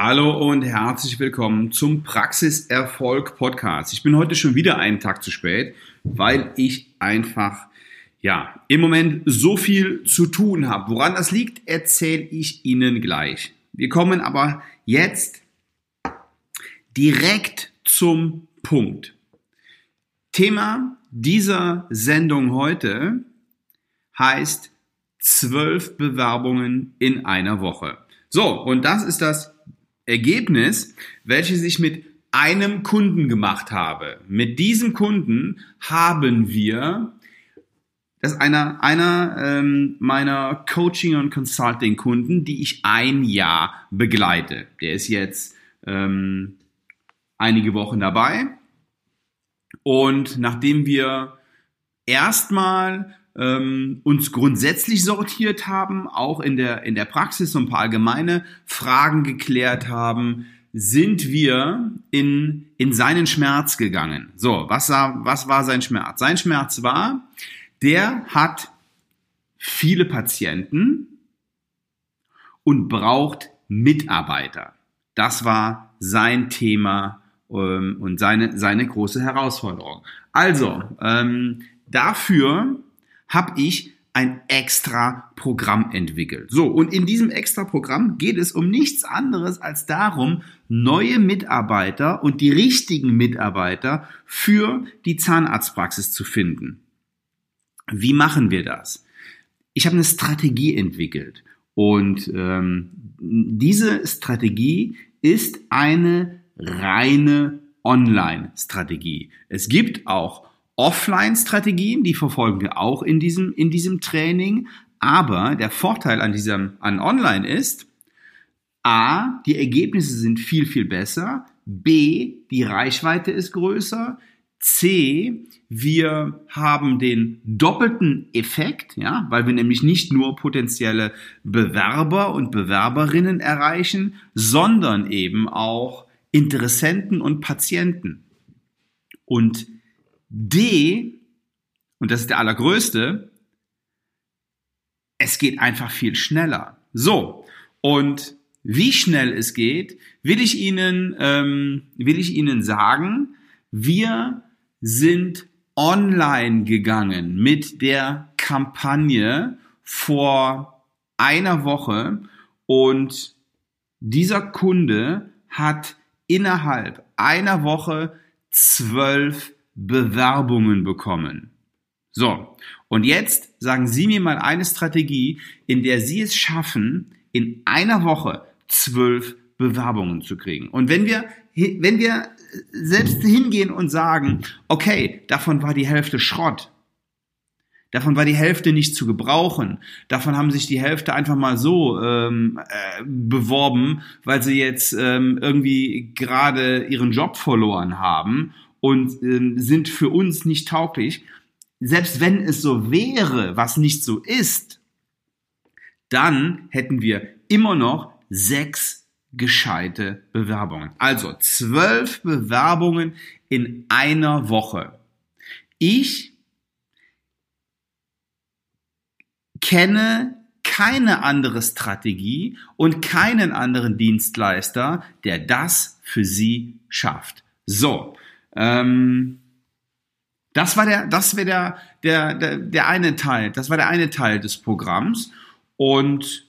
Hallo und herzlich willkommen zum Praxiserfolg Podcast. Ich bin heute schon wieder einen Tag zu spät, weil ich einfach ja, im Moment so viel zu tun habe. Woran das liegt, erzähle ich Ihnen gleich. Wir kommen aber jetzt direkt zum Punkt. Thema dieser Sendung heute heißt zwölf Bewerbungen in einer Woche. So, und das ist das Ergebnis, welches ich mit einem Kunden gemacht habe. Mit diesem Kunden haben wir, das ist einer, einer ähm, meiner Coaching- und Consulting-Kunden, die ich ein Jahr begleite. Der ist jetzt ähm, einige Wochen dabei. Und nachdem wir erstmal ähm, uns grundsätzlich sortiert haben, auch in der, in der Praxis so ein paar allgemeine Fragen geklärt haben, sind wir in, in seinen Schmerz gegangen. So, was, war, was war sein Schmerz? Sein Schmerz war, der hat viele Patienten und braucht Mitarbeiter. Das war sein Thema ähm, und seine, seine große Herausforderung. Also, ähm, dafür habe ich ein extra Programm entwickelt. So, und in diesem extra Programm geht es um nichts anderes als darum, neue Mitarbeiter und die richtigen Mitarbeiter für die Zahnarztpraxis zu finden. Wie machen wir das? Ich habe eine Strategie entwickelt und ähm, diese Strategie ist eine reine Online-Strategie. Es gibt auch Offline-Strategien, die verfolgen wir auch in diesem, in diesem Training. Aber der Vorteil an diesem, an Online ist, A, die Ergebnisse sind viel, viel besser. B, die Reichweite ist größer. C, wir haben den doppelten Effekt, ja, weil wir nämlich nicht nur potenzielle Bewerber und Bewerberinnen erreichen, sondern eben auch Interessenten und Patienten. Und D, und das ist der allergrößte, es geht einfach viel schneller. So, und wie schnell es geht, will ich Ihnen, ähm, will ich Ihnen sagen, wir sind online gegangen mit der Kampagne vor einer Woche und dieser Kunde hat innerhalb einer Woche zwölf Bewerbungen bekommen. So, und jetzt sagen Sie mir mal eine Strategie, in der Sie es schaffen, in einer Woche zwölf Bewerbungen zu kriegen. Und wenn wir, wenn wir selbst hingehen und sagen, okay, davon war die Hälfte Schrott, Davon war die Hälfte nicht zu gebrauchen. Davon haben sich die Hälfte einfach mal so ähm, äh, beworben, weil sie jetzt ähm, irgendwie gerade ihren Job verloren haben und ähm, sind für uns nicht tauglich. Selbst wenn es so wäre, was nicht so ist, dann hätten wir immer noch sechs gescheite Bewerbungen. Also zwölf Bewerbungen in einer Woche. Ich kenne keine andere Strategie und keinen anderen Dienstleister, der das für Sie schafft. So, ähm, das war der, das wäre der, der, der, der eine Teil, das war der eine Teil des Programms. Und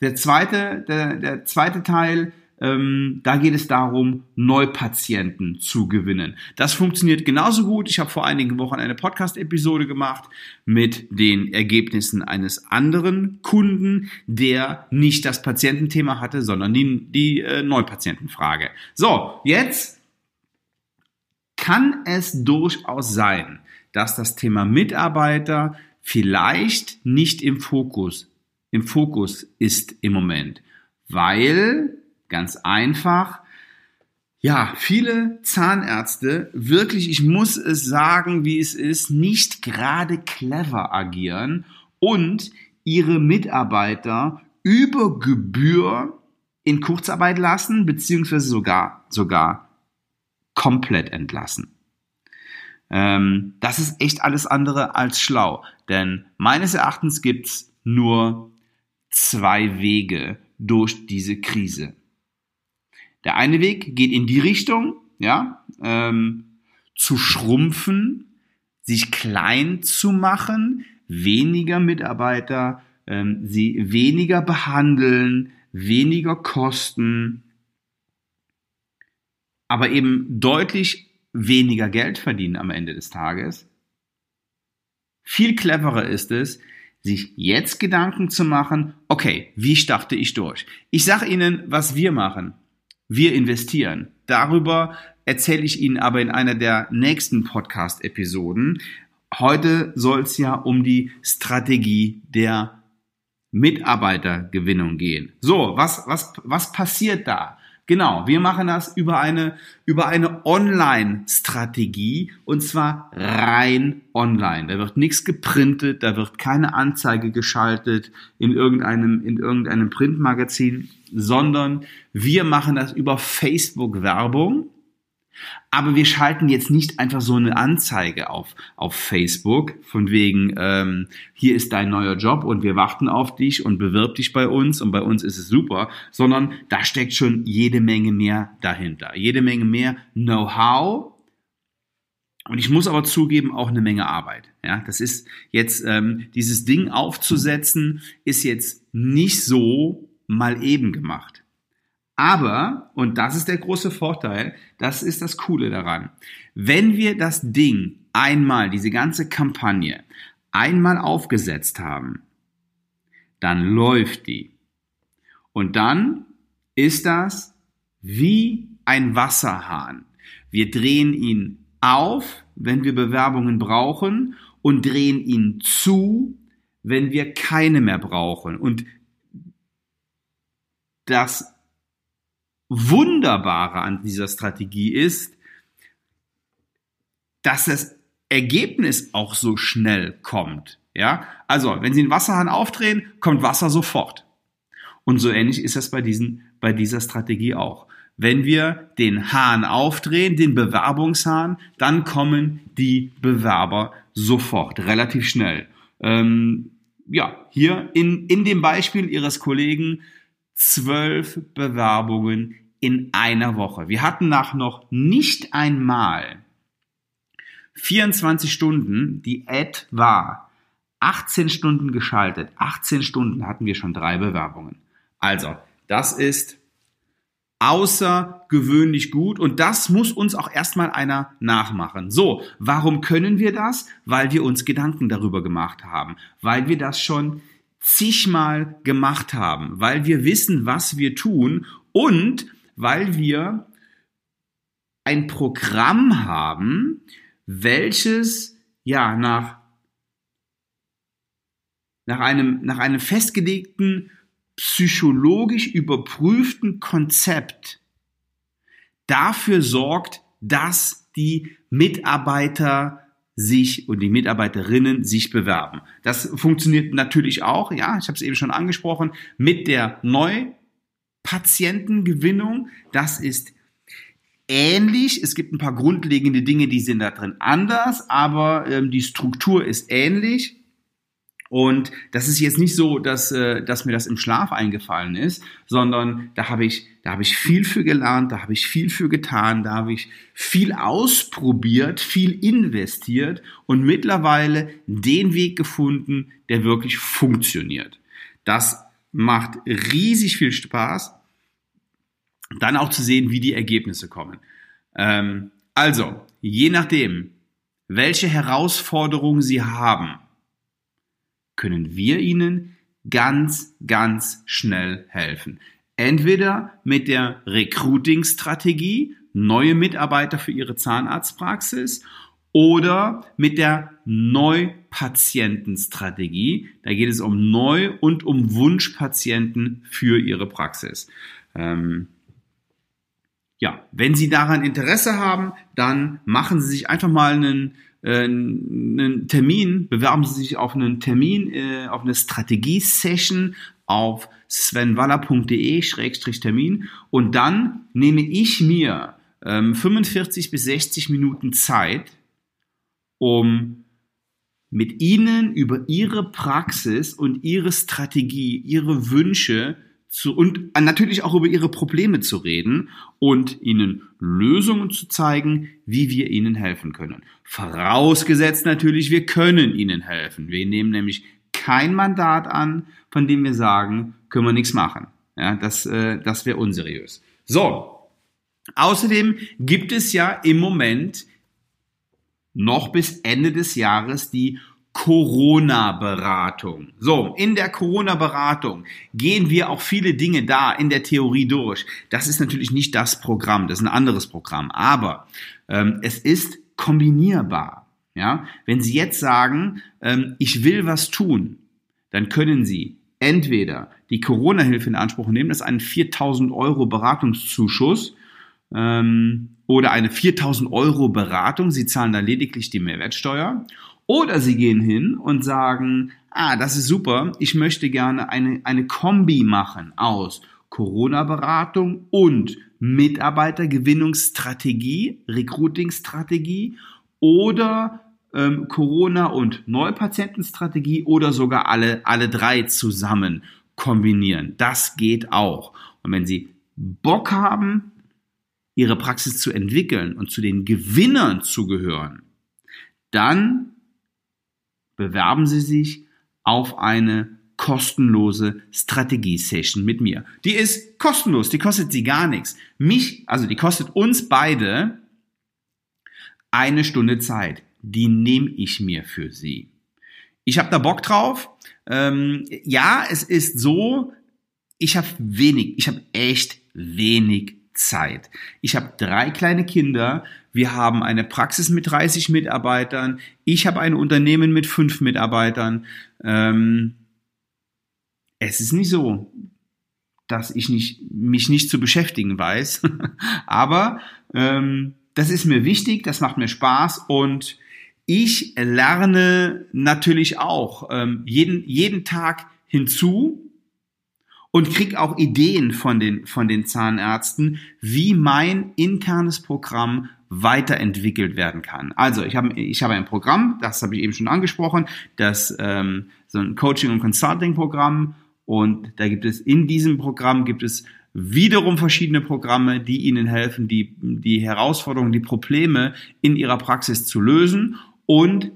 der zweite, der, der zweite Teil ähm, da geht es darum, Neupatienten zu gewinnen. Das funktioniert genauso gut. Ich habe vor einigen Wochen eine Podcast-Episode gemacht mit den Ergebnissen eines anderen Kunden, der nicht das Patiententhema hatte, sondern die, die äh, Neupatientenfrage. So, jetzt kann es durchaus sein, dass das Thema Mitarbeiter vielleicht nicht im Fokus, im Fokus ist im Moment, weil Ganz einfach. Ja, viele Zahnärzte wirklich, ich muss es sagen, wie es ist, nicht gerade clever agieren und ihre Mitarbeiter über Gebühr in Kurzarbeit lassen, beziehungsweise sogar, sogar komplett entlassen. Ähm, das ist echt alles andere als schlau, denn meines Erachtens gibt's nur zwei Wege, durch diese Krise. Der eine Weg geht in die Richtung, ja, ähm, zu schrumpfen, sich klein zu machen, weniger Mitarbeiter, ähm, sie weniger behandeln, weniger Kosten, aber eben deutlich weniger Geld verdienen am Ende des Tages. Viel cleverer ist es, sich jetzt Gedanken zu machen, okay, wie starte ich durch? Ich sage Ihnen, was wir machen. Wir investieren. Darüber erzähle ich Ihnen aber in einer der nächsten Podcast-Episoden. Heute soll es ja um die Strategie der Mitarbeitergewinnung gehen. So, was, was, was passiert da? Genau, wir machen das über eine, über eine Online-Strategie und zwar rein online. Da wird nichts geprintet, da wird keine Anzeige geschaltet in irgendeinem, in irgendeinem Printmagazin, sondern wir machen das über Facebook-Werbung aber wir schalten jetzt nicht einfach so eine Anzeige auf, auf Facebook von wegen, ähm, hier ist dein neuer Job und wir warten auf dich und bewirb dich bei uns und bei uns ist es super, sondern da steckt schon jede Menge mehr dahinter. Jede Menge mehr Know-how. Und ich muss aber zugeben, auch eine Menge Arbeit. Ja, das ist jetzt, ähm, dieses Ding aufzusetzen, ist jetzt nicht so mal eben gemacht. Aber, und das ist der große Vorteil, das ist das Coole daran, wenn wir das Ding einmal, diese ganze Kampagne, einmal aufgesetzt haben, dann läuft die. Und dann ist das wie ein Wasserhahn. Wir drehen ihn auf, wenn wir Bewerbungen brauchen und drehen ihn zu, wenn wir keine mehr brauchen. Und das Wunderbare an dieser Strategie ist, dass das Ergebnis auch so schnell kommt. Ja, also wenn Sie den Wasserhahn aufdrehen, kommt Wasser sofort. Und so ähnlich ist das bei diesen, bei dieser Strategie auch. Wenn wir den Hahn aufdrehen, den Bewerbungshahn, dann kommen die Bewerber sofort, relativ schnell. Ähm, ja, hier in, in dem Beispiel Ihres Kollegen zwölf Bewerbungen in einer Woche. Wir hatten nach noch nicht einmal 24 Stunden, die Ad war 18 Stunden geschaltet. 18 Stunden hatten wir schon drei Bewerbungen. Also, das ist außergewöhnlich gut und das muss uns auch erstmal einer nachmachen. So, warum können wir das? Weil wir uns Gedanken darüber gemacht haben, weil wir das schon zigmal gemacht haben, weil wir wissen, was wir tun und weil wir ein Programm haben, welches ja nach, nach, einem, nach einem festgelegten, psychologisch überprüften Konzept dafür sorgt, dass die Mitarbeiter sich und die Mitarbeiterinnen sich bewerben. Das funktioniert natürlich auch, ja, ich habe es eben schon angesprochen, mit der Neupatientengewinnung. Das ist ähnlich. Es gibt ein paar grundlegende Dinge, die sind da drin anders, aber ähm, die Struktur ist ähnlich. Und das ist jetzt nicht so, dass, äh, dass mir das im Schlaf eingefallen ist, sondern da habe ich, da habe ich viel für gelernt, da habe ich viel für getan, da habe ich viel ausprobiert, viel investiert und mittlerweile den Weg gefunden, der wirklich funktioniert. Das macht riesig viel Spaß, dann auch zu sehen, wie die Ergebnisse kommen. Ähm, also, je nachdem, welche Herausforderungen Sie haben, können wir Ihnen ganz, ganz schnell helfen. Entweder mit der Recruiting-Strategie, neue Mitarbeiter für Ihre Zahnarztpraxis, oder mit der Neupatientenstrategie. Da geht es um Neu- und um Wunschpatienten für Ihre Praxis. Ähm, ja, wenn Sie daran Interesse haben, dann machen Sie sich einfach mal einen einen Termin, bewerben Sie sich auf einen Termin, äh, auf eine Strategie-Session auf svenwaller.de-termin und dann nehme ich mir ähm, 45 bis 60 Minuten Zeit, um mit Ihnen über Ihre Praxis und Ihre Strategie, Ihre Wünsche zu, und natürlich auch über ihre Probleme zu reden und ihnen Lösungen zu zeigen, wie wir ihnen helfen können. Vorausgesetzt natürlich, wir können ihnen helfen. Wir nehmen nämlich kein Mandat an, von dem wir sagen, können wir nichts machen. Ja, das, äh, das wäre unseriös. So. Außerdem gibt es ja im Moment noch bis Ende des Jahres die Corona-Beratung. So, in der Corona-Beratung gehen wir auch viele Dinge da in der Theorie durch. Das ist natürlich nicht das Programm, das ist ein anderes Programm, aber ähm, es ist kombinierbar. Ja, wenn Sie jetzt sagen, ähm, ich will was tun, dann können Sie entweder die Corona-Hilfe in Anspruch nehmen, das ist ein 4000 Euro Beratungszuschuss ähm, oder eine 4000 Euro Beratung, Sie zahlen da lediglich die Mehrwertsteuer oder sie gehen hin und sagen, ah, das ist super, ich möchte gerne eine, eine Kombi machen aus Corona-Beratung und Mitarbeitergewinnungsstrategie, Recruiting-Strategie oder ähm, Corona- und Neupatientenstrategie oder sogar alle, alle drei zusammen kombinieren. Das geht auch. Und wenn Sie Bock haben, Ihre Praxis zu entwickeln und zu den Gewinnern zu gehören, dann bewerben Sie sich auf eine kostenlose Strategie-Session mit mir. Die ist kostenlos, die kostet Sie gar nichts. Mich, also die kostet uns beide eine Stunde Zeit. Die nehme ich mir für Sie. Ich habe da Bock drauf. Ähm, ja, es ist so, ich habe wenig, ich habe echt wenig Zeit. Ich habe drei kleine Kinder. Wir haben eine Praxis mit 30 Mitarbeitern. Ich habe ein Unternehmen mit fünf Mitarbeitern. Ähm, es ist nicht so, dass ich nicht, mich nicht zu beschäftigen weiß. Aber ähm, das ist mir wichtig, das macht mir Spaß und ich lerne natürlich auch ähm, jeden, jeden Tag hinzu und krieg auch Ideen von den, von den Zahnärzten, wie mein internes Programm weiterentwickelt werden kann. Also ich habe ich habe ein Programm, das habe ich eben schon angesprochen, das ähm, so ein Coaching und Consulting Programm und da gibt es in diesem Programm gibt es wiederum verschiedene Programme, die Ihnen helfen, die die Herausforderungen, die Probleme in Ihrer Praxis zu lösen und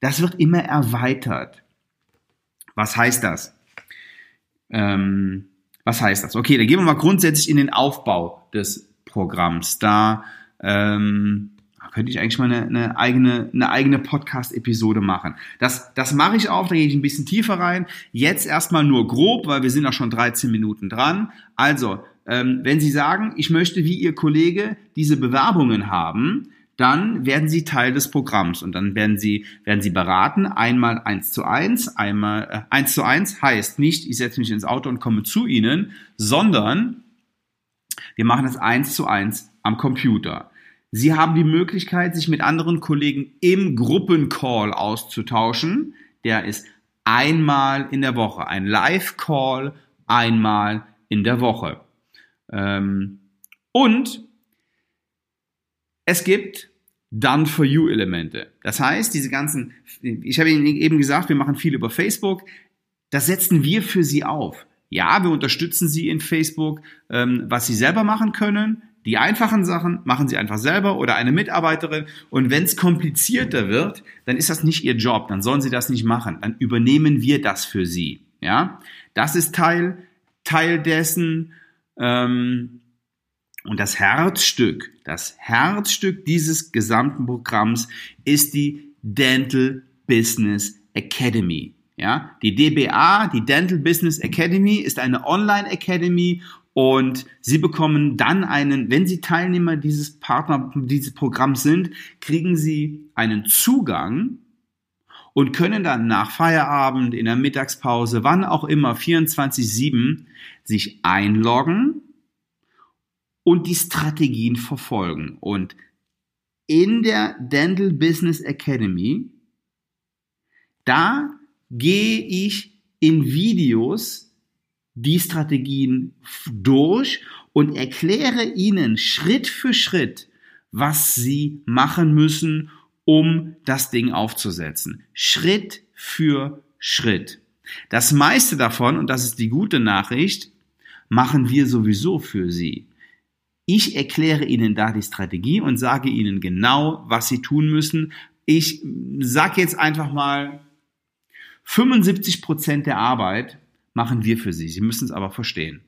das wird immer erweitert. Was heißt das? Ähm, was heißt das? Okay, dann gehen wir mal grundsätzlich in den Aufbau des Programms. Da ähm, könnte ich eigentlich mal eine, eine eigene, eine eigene Podcast-Episode machen. Das, das mache ich auch, da gehe ich ein bisschen tiefer rein. Jetzt erstmal nur grob, weil wir sind auch schon 13 Minuten dran. Also, ähm, wenn Sie sagen, ich möchte wie Ihr Kollege diese Bewerbungen haben, dann werden sie Teil des Programms und dann werden sie, werden sie beraten, einmal eins zu eins, einmal äh, eins zu eins heißt nicht, ich setze mich ins Auto und komme zu ihnen, sondern wir machen es eins zu eins am Computer. Sie haben die Möglichkeit, sich mit anderen Kollegen im Gruppencall auszutauschen. Der ist einmal in der Woche, ein Live-Call einmal in der Woche. Ähm, und es gibt Done for You Elemente. Das heißt, diese ganzen, ich habe Ihnen eben gesagt, wir machen viel über Facebook. Das setzen wir für Sie auf. Ja, wir unterstützen Sie in Facebook, ähm, was Sie selber machen können. Die einfachen Sachen machen Sie einfach selber oder eine Mitarbeiterin. Und wenn es komplizierter wird, dann ist das nicht Ihr Job. Dann sollen Sie das nicht machen. Dann übernehmen wir das für Sie. Ja, das ist Teil Teil dessen. Ähm, und das Herzstück, das Herzstück dieses gesamten Programms ist die Dental Business Academy. Ja, die DBA, die Dental Business Academy, ist eine Online Academy und Sie bekommen dann einen, wenn Sie Teilnehmer dieses Partner, dieses Programms sind, kriegen Sie einen Zugang und können dann nach Feierabend, in der Mittagspause, wann auch immer, 24-7 sich einloggen und die Strategien verfolgen. Und in der Dental Business Academy, da gehe ich in Videos die Strategien durch und erkläre Ihnen Schritt für Schritt, was Sie machen müssen, um das Ding aufzusetzen. Schritt für Schritt. Das meiste davon, und das ist die gute Nachricht, machen wir sowieso für Sie. Ich erkläre Ihnen da die Strategie und sage Ihnen genau, was Sie tun müssen. Ich sage jetzt einfach mal, 75 Prozent der Arbeit machen wir für Sie. Sie müssen es aber verstehen.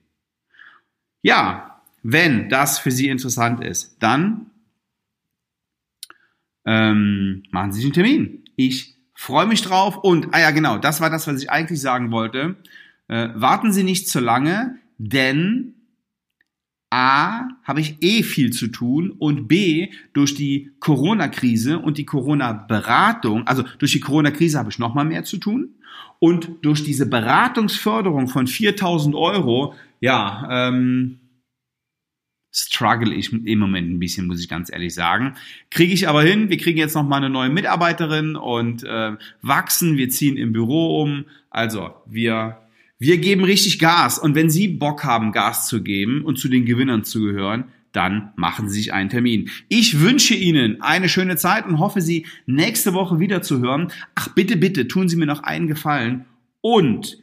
Ja, wenn das für Sie interessant ist, dann ähm, machen Sie sich einen Termin. Ich freue mich drauf und, ah ja, genau, das war das, was ich eigentlich sagen wollte. Äh, warten Sie nicht zu lange, denn A, habe ich eh viel zu tun und B, durch die Corona-Krise und die Corona-Beratung, also durch die Corona-Krise habe ich noch mal mehr zu tun und durch diese Beratungsförderung von 4000 Euro, ja, ähm, struggle ich im Moment ein bisschen, muss ich ganz ehrlich sagen. Kriege ich aber hin. Wir kriegen jetzt noch mal eine neue Mitarbeiterin und äh, wachsen. Wir ziehen im Büro um. Also wir wir geben richtig Gas. Und wenn Sie Bock haben, Gas zu geben und zu den Gewinnern zu gehören, dann machen Sie sich einen Termin. Ich wünsche Ihnen eine schöne Zeit und hoffe, Sie nächste Woche wieder zu hören. Ach, bitte, bitte, tun Sie mir noch einen Gefallen und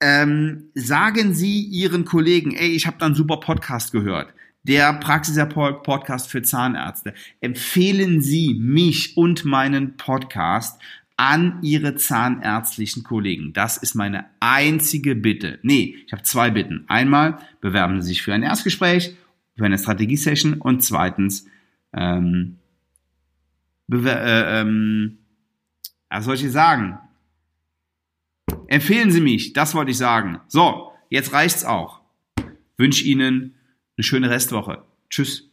ähm, sagen Sie Ihren Kollegen, ey, ich habe da einen super Podcast gehört. Der Praxiserfolg Podcast für Zahnärzte. Empfehlen Sie mich und meinen Podcast an Ihre zahnärztlichen Kollegen. Das ist meine einzige Bitte. Nee, ich habe zwei Bitten. Einmal bewerben Sie sich für ein Erstgespräch, für eine Strategiesession und zweitens, ähm, äh, ähm, was soll ich sagen? Empfehlen Sie mich, das wollte ich sagen. So, jetzt reicht's auch. Wünsche Ihnen eine schöne Restwoche. Tschüss.